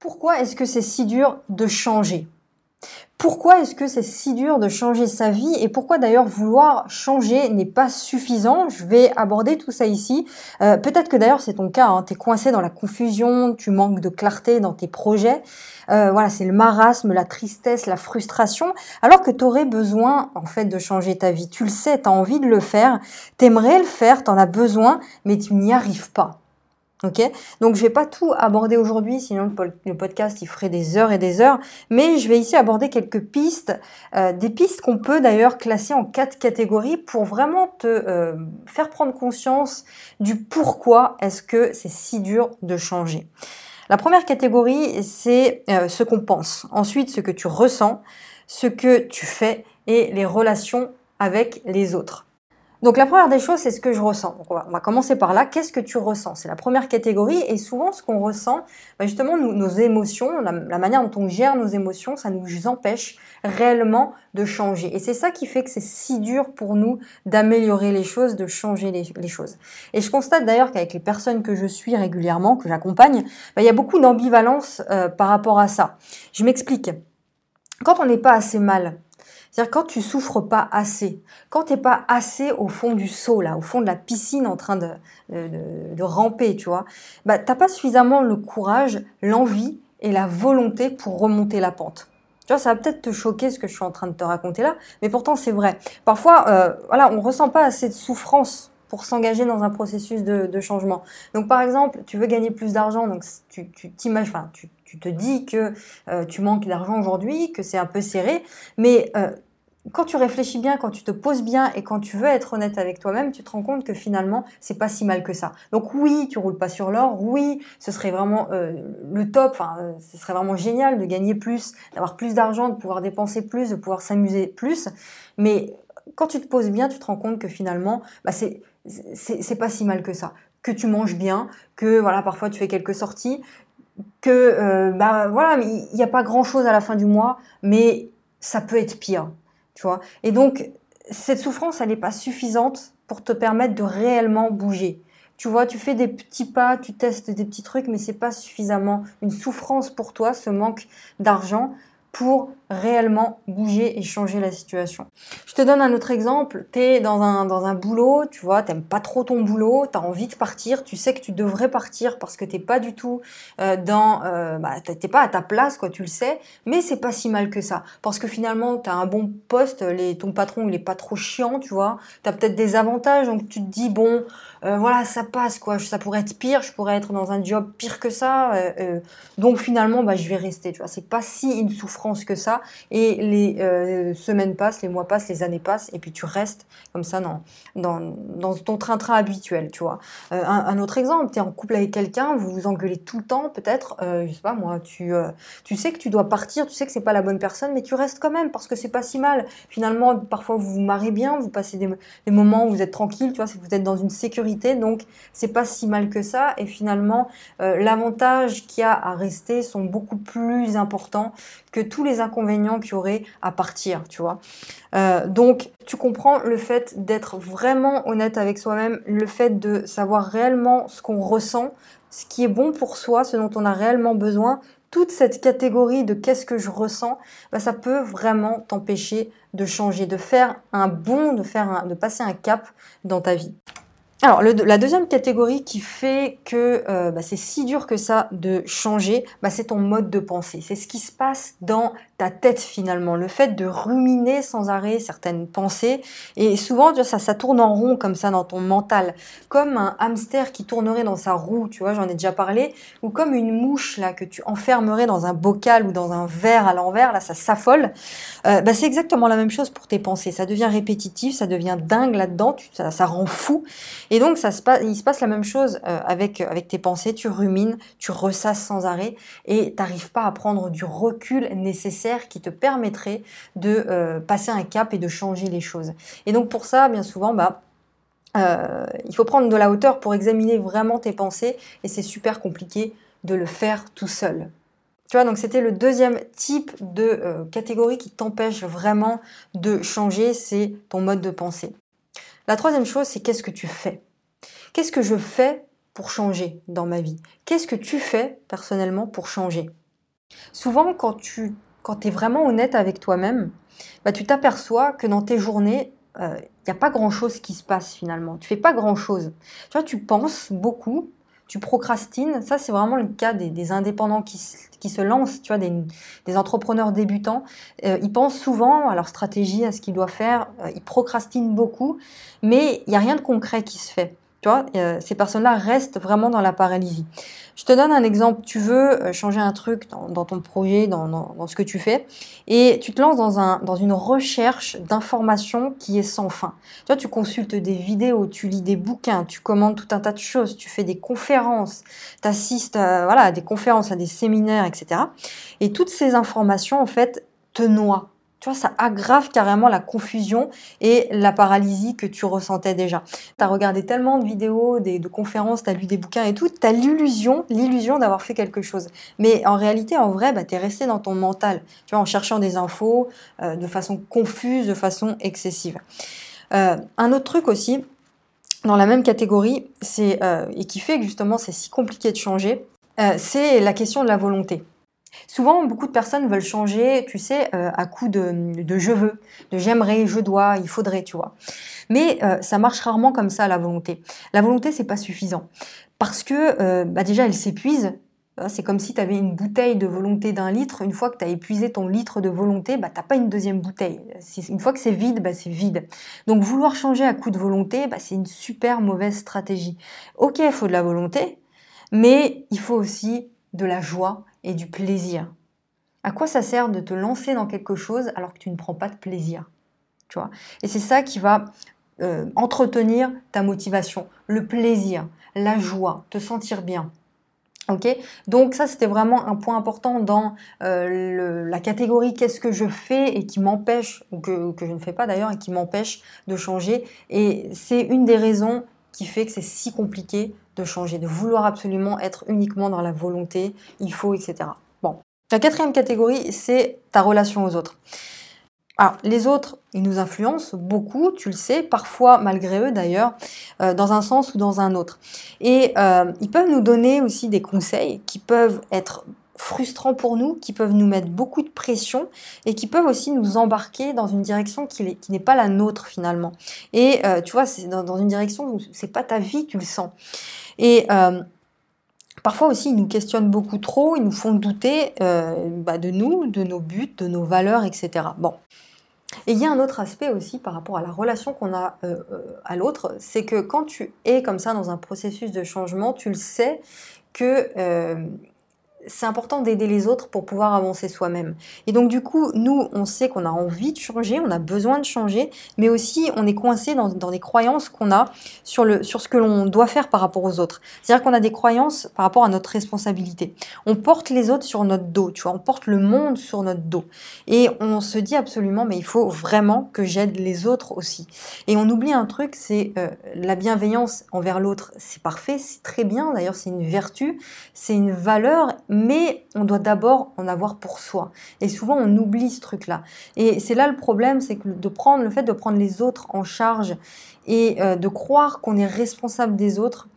Pourquoi est-ce que c'est si dur de changer? Pourquoi est-ce que c'est si dur de changer sa vie? Et pourquoi d'ailleurs vouloir changer n'est pas suffisant? Je vais aborder tout ça ici. Euh, peut-être que d'ailleurs c'est ton cas, hein, tu coincé dans la confusion, tu manques de clarté dans tes projets. Euh, voilà, c'est le marasme, la tristesse, la frustration, alors que tu aurais besoin en fait de changer ta vie. Tu le sais, tu as envie de le faire, tu aimerais le faire, tu en as besoin, mais tu n'y arrives pas. Ok, donc je vais pas tout aborder aujourd'hui, sinon le podcast il ferait des heures et des heures. Mais je vais ici aborder quelques pistes, euh, des pistes qu'on peut d'ailleurs classer en quatre catégories pour vraiment te euh, faire prendre conscience du pourquoi est-ce que c'est si dur de changer. La première catégorie c'est euh, ce qu'on pense. Ensuite ce que tu ressens, ce que tu fais et les relations avec les autres. Donc la première des choses, c'est ce que je ressens. On va, commencer par là. Qu'est-ce que tu ressens? C'est la première catégorie. Et souvent, ce qu'on ressent, bah, justement, nos émotions, la, manière dont on gère nos émotions, ça nous empêche réellement de changer. Et c'est ça qui fait que c'est si dur pour nous d'améliorer les choses, de changer les, choses. Et je constate d'ailleurs qu'avec les personnes que je suis régulièrement, que j'accompagne, bah, il y a beaucoup d'ambivalence euh, par rapport à ça. Je m'explique. Quand on n'est pas assez mal, c'est-à-dire quand tu souffres pas assez, quand tu n'es pas assez au fond du seau, là, au fond de la piscine en train de, de, ramper, tu vois, bah, tu n'as pas suffisamment le courage, l'envie et la volonté pour remonter la pente. Tu vois, ça va peut-être te choquer ce que je suis en train de te raconter là, mais pourtant c'est vrai. Parfois, euh, voilà, on ressent pas assez de souffrance pour s'engager dans un processus de, changement. Donc par exemple, tu veux gagner plus d'argent, donc tu, tu t'imagines, enfin, tu, tu te dis que euh, tu manques d'argent aujourd'hui, que c'est un peu serré, mais euh, quand tu réfléchis bien, quand tu te poses bien et quand tu veux être honnête avec toi-même, tu te rends compte que finalement, c'est pas si mal que ça. Donc oui, tu roules pas sur l'or, oui, ce serait vraiment euh, le top, ce serait vraiment génial de gagner plus, d'avoir plus d'argent, de pouvoir dépenser plus, de pouvoir s'amuser plus, mais quand tu te poses bien, tu te rends compte que finalement, bah c'est c'est pas si mal que ça. Que tu manges bien, que voilà parfois tu fais quelques sorties, que euh, bah voilà, il n'y a pas grand chose à la fin du mois, mais ça peut être pire, tu vois. Et donc cette souffrance, elle n'est pas suffisante pour te permettre de réellement bouger. Tu vois, tu fais des petits pas, tu testes des petits trucs, mais c'est pas suffisamment une souffrance pour toi, ce manque d'argent pour réellement bouger et changer la situation. Je te donne un autre exemple. Tu es dans un, dans boulot, tu vois, t'aimes pas trop ton boulot, tu as envie de partir, tu sais que tu devrais partir parce que t'es pas du tout euh, dans... Euh, bah, t'es pas à ta place, quoi, tu le sais, mais c'est pas si mal que ça. Parce que finalement, tu as un bon poste, ton patron, il est pas trop chiant, tu vois, tu as peut-être des avantages, donc tu te dis, bon, euh, voilà, ça passe, quoi, ça pourrait être pire, je pourrais être dans un job pire que ça, euh, euh, donc finalement, bah, je vais rester, tu vois, c'est pas si une souffrance que ça, et les semaines passent, les mois passent, les années passent, et puis tu restes comme ça dans, dans, dans ton train-train habituel, tu vois. Un, autre exemple, tu es en couple avec quelqu'un, vous vous engueulez tout le temps, peut-être, je sais pas moi, tu, tu sais que tu dois partir, tu sais que c'est pas la bonne personne, mais tu restes quand même parce que c'est pas si mal. Finalement, parfois vous vous marrez bien, vous passez des, des moments où vous êtes tranquille, tu vois, vous êtes dans une sécurité, donc c'est pas si mal que ça, et finalement, l'avantage qu'il y a à rester sont beaucoup plus importants que tous les inconvénients qu'il y aurait à partir, tu vois. Euh, donc, tu comprends le fait d'être vraiment honnête avec soi-même, le fait de savoir réellement ce qu'on ressent, ce qui est bon pour soi, ce dont on a réellement besoin. Toute cette catégorie de qu'est-ce que je ressens, bah, ça peut vraiment t'empêcher de changer, de faire un bon, de faire de passer un cap dans ta vie. Alors, la deuxième catégorie qui fait que euh, bah, c'est si dur que ça de changer, bah, c'est ton mode de pensée. C'est ce qui se passe dans ta tête finalement, le fait de ruminer sans arrêt certaines pensées. Et souvent, ça, tourne en rond comme ça dans ton mental, comme un hamster qui tournerait dans sa roue, tu vois, j'en ai déjà parlé, ou comme une mouche là que tu enfermerais dans un bocal ou dans un verre à l'envers, là ça s'affole. Euh, bah, c'est exactement la même chose pour tes pensées. Ça devient répétitif, ça devient dingue là-dedans, ça rend fou. Et donc, ça se passe, il se passe la même chose euh, avec, avec tes pensées. Tu rumines, tu ressasses sans arrêt et t'arrives pas à prendre du recul nécessaire qui te permettrait de euh, passer un cap et de changer les choses. Et donc, pour ça, bien souvent, bah, euh, il faut prendre de la hauteur pour examiner vraiment tes pensées et c'est super compliqué de le faire tout seul. Tu vois, donc c'était le deuxième type de catégorie qui t'empêche vraiment de changer, c'est ton mode de pensée. La troisième chose, c'est qu'est-ce que tu fais? Qu'est-ce que je fais pour changer dans ma vie? Qu'est-ce que tu fais personnellement pour changer? Souvent, quand tu quand es vraiment honnête avec toi-même, bah, tu t'aperçois que dans tes journées, il euh, n'y a pas grand-chose qui se passe finalement. Tu fais pas grand-chose. Tu vois, tu penses beaucoup, tu procrastines. Ça, c'est vraiment le cas des, indépendants qui, se lancent, tu vois, des, entrepreneurs débutants. Euh, ils pensent souvent à leur stratégie, à ce qu'ils doivent faire. Euh, ils procrastinent beaucoup, mais il n'y a rien de concret qui se fait. Tu vois, euh, ces personnes-là restent vraiment dans la paralysie. Je te donne un exemple. Tu veux euh, changer un truc dans, ton projet, dans, ce que tu fais, et tu te lances dans, un, dans une recherche d'informations qui est sans fin. Tu tu consultes des vidéos, tu lis des bouquins, tu commandes tout un tas de choses, tu fais des conférences, tu assistes voilà, à des conférences, à des séminaires, etc. Et toutes ces informations, en fait, te noient tu vois, ça aggrave carrément la confusion et la paralysie que tu ressentais déjà. Tu as regardé tellement de vidéos, de conférences, tu as lu des bouquins et tout, tu as l'illusion, l'illusion d'avoir fait quelque chose. Mais en réalité, en vrai, bah, tu es resté dans ton mental, tu vois, en cherchant des infos euh, de façon confuse, de façon excessive. Euh, un autre truc aussi, dans la même catégorie, c'est euh, et qui fait que justement c'est si compliqué de changer, c'est la question de la volonté. Souvent, beaucoup de personnes veulent changer, tu sais, euh, à coup de, je veux, de j'aimerais, je dois, il faudrait, tu vois. Mais euh, ça marche rarement comme ça, la volonté. La volonté, c'est pas suffisant. Parce que, euh, bah déjà, elle s'épuise. C'est comme si tu avais une bouteille de volonté d'un litre. Une fois que tu as épuisé ton litre de volonté, bah, tu pas une deuxième bouteille. Une fois que c'est vide, bah, c'est vide. Donc vouloir changer à coup de volonté, bah, c'est une super mauvaise stratégie. Ok, il faut de la volonté, mais il faut aussi de la joie et du plaisir. À quoi ça sert de te lancer dans quelque chose alors que tu ne prends pas de plaisir tu vois? Et c'est ça qui va euh, entretenir ta motivation, le plaisir, la joie, te sentir bien. Ok? Donc ça, c'était vraiment un point important dans euh, la catégorie qu'est-ce que je fais et qui m'empêche, ou que, que je ne fais pas d'ailleurs, et qui m'empêche de changer. Et c'est une des raisons qui fait que c'est si compliqué de changer, de vouloir absolument être uniquement dans la volonté, il faut, etc. Bon. La quatrième catégorie, c'est ta relation aux autres. Alors, les autres, ils nous influencent beaucoup, tu le sais, parfois malgré eux d'ailleurs, euh, dans un sens ou dans un autre. Et euh, ils peuvent nous donner aussi des conseils qui peuvent être frustrants pour nous, qui peuvent nous mettre beaucoup de pression et qui peuvent aussi nous embarquer dans une direction qui n'est pas la nôtre finalement. Et euh, tu vois, c'est dans, une direction où c'est pas ta vie, tu le sens. Et euh, Parfois aussi, ils nous questionnent beaucoup trop, ils nous font douter euh, bah, de nous, de nos buts, de nos valeurs, etc. Bon. Et il y a un autre aspect aussi par rapport à la relation qu'on a à l'autre, c'est que quand tu es comme ça dans un processus de changement, tu le sais que c'est important d'aider les autres pour pouvoir avancer soi-même. Et donc du coup, nous, on sait qu'on a envie de changer, on a besoin de changer, mais aussi on est coincé dans, dans des croyances qu'on a sur, le, sur ce que l'on doit faire par rapport aux autres. C'est-à-dire qu'on a des croyances par rapport à notre responsabilité. On porte les autres sur notre dos, tu vois, on porte le monde sur notre dos. Et on se dit absolument, mais il faut vraiment que j'aide les autres aussi. Et on oublie un truc, c'est euh, la bienveillance envers l'autre. C'est parfait, c'est très bien, d'ailleurs c'est une vertu, c'est une valeur mais on doit d'abord en avoir pour soi. Et souvent, on oublie ce truc-là. Et c'est là le problème, c'est que de prendre le fait de prendre les autres en charge et euh, de croire qu'on est responsable des autres,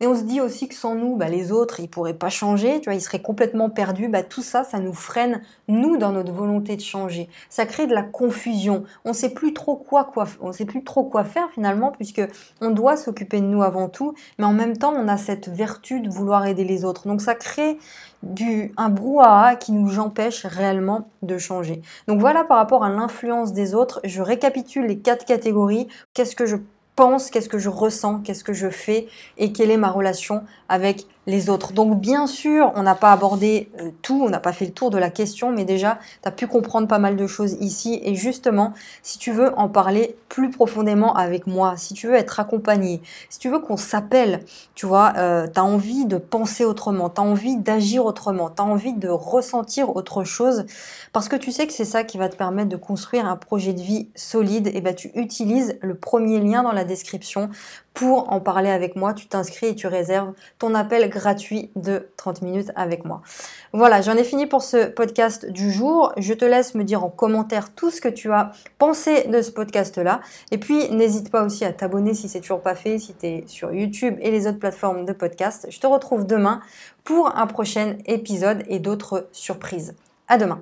et on se dit aussi que sans nous, bah, les autres, ils pourraient pas changer, tu vois, ils seraient complètement perdus. Bah, tout ça, ça nous freine, nous, dans notre volonté de changer. Ça crée de la confusion. On sait plus trop quoi, quoi, on sait plus trop quoi faire finalement, puisque on doit s'occuper de nous avant tout, mais en même temps, on a cette vertu de vouloir aider les autres. Donc ça crée du, un brouhaha qui nous empêche réellement de changer. Donc voilà par rapport à l'influence des autres, je récapitule les quatre catégories. Qu'est-ce que je pense, qu'est-ce que je ressens, qu'est-ce que je fais et quelle est ma relation avec les autres. Donc bien sûr, on n'a pas abordé euh, tout, on n'a pas fait le tour de la question, mais déjà, tu as pu comprendre pas mal de choses ici. Et justement, si tu veux en parler plus profondément avec moi, si tu veux être accompagné, si tu veux qu'on s'appelle, tu vois, euh, tu as envie de penser autrement, tu as envie d'agir autrement, tu as envie de ressentir autre chose, parce que tu sais que c'est ça qui va te permettre de construire un projet de vie solide, et ben tu utilises le premier lien dans la description pour en parler avec moi, tu t'inscris et tu réserves ton appel gratuit de 30 minutes avec moi. Voilà, j'en ai fini pour ce podcast du jour. Je te laisse me dire en commentaire tout ce que tu as pensé de ce podcast-là. Et puis, n'hésite pas aussi à t'abonner si c'est toujours pas fait, si tu es sur YouTube et les autres plateformes de podcast. Je te retrouve demain pour un prochain épisode et d'autres surprises. À demain.